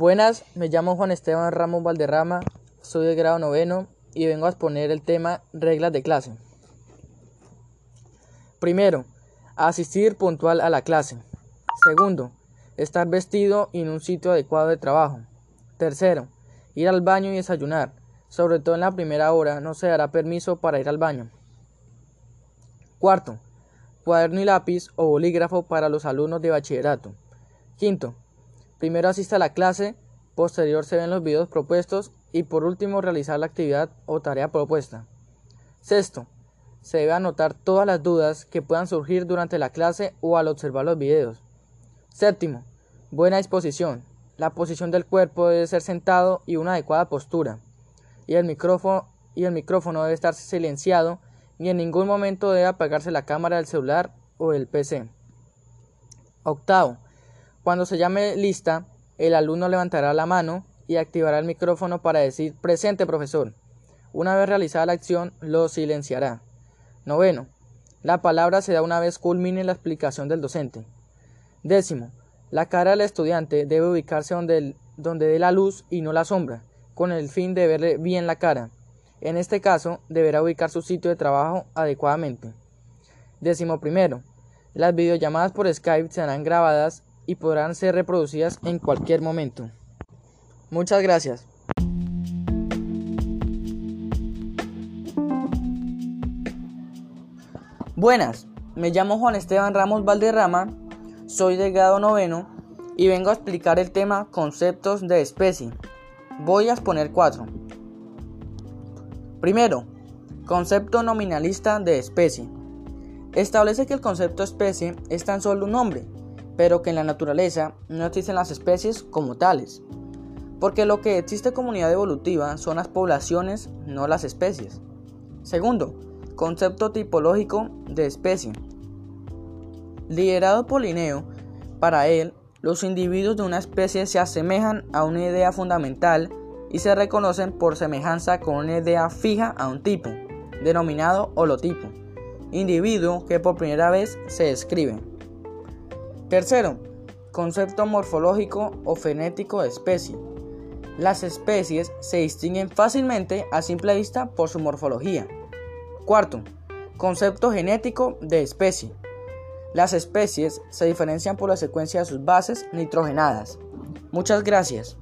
Buenas, me llamo Juan Esteban Ramos Valderrama, soy de grado noveno y vengo a exponer el tema reglas de clase. Primero, asistir puntual a la clase. Segundo, estar vestido en un sitio adecuado de trabajo. Tercero, ir al baño y desayunar. Sobre todo en la primera hora no se dará permiso para ir al baño. Cuarto, cuaderno y lápiz o bolígrafo para los alumnos de bachillerato. Quinto, primero asista a la clase, posterior se ven los videos propuestos y por último realizar la actividad o tarea propuesta. Sexto, se debe anotar todas las dudas que puedan surgir durante la clase o al observar los videos. Séptimo, buena disposición. La posición del cuerpo debe ser sentado y una adecuada postura. Y el micrófono, y el micrófono debe estar silenciado y en ningún momento debe apagarse la cámara del celular o del PC. Octavo, cuando se llame lista, el alumno levantará la mano y activará el micrófono para decir presente profesor. Una vez realizada la acción, lo silenciará. Noveno, la palabra se da una vez culmine la explicación del docente. Décimo, la cara del estudiante debe ubicarse donde, donde dé la luz y no la sombra, con el fin de verle bien la cara. En este caso, deberá ubicar su sitio de trabajo adecuadamente. Décimo primero, las videollamadas por Skype serán grabadas y podrán ser reproducidas en cualquier momento. Muchas gracias. Buenas, me llamo Juan Esteban Ramos Valderrama, soy de grado noveno y vengo a explicar el tema conceptos de especie. Voy a exponer cuatro. Primero, concepto nominalista de especie. Establece que el concepto especie es tan solo un nombre, pero que en la naturaleza no existen las especies como tales. Porque lo que existe comunidad evolutiva son las poblaciones, no las especies. Segundo, concepto tipológico de especie. Liderado por Linneo, para él, los individuos de una especie se asemejan a una idea fundamental y se reconocen por semejanza con una idea fija a un tipo, denominado holotipo, individuo que por primera vez se describe. Tercero, concepto morfológico o fenético de especie. Las especies se distinguen fácilmente a simple vista por su morfología. Cuarto, concepto genético de especie. Las especies se diferencian por la secuencia de sus bases nitrogenadas. Muchas gracias.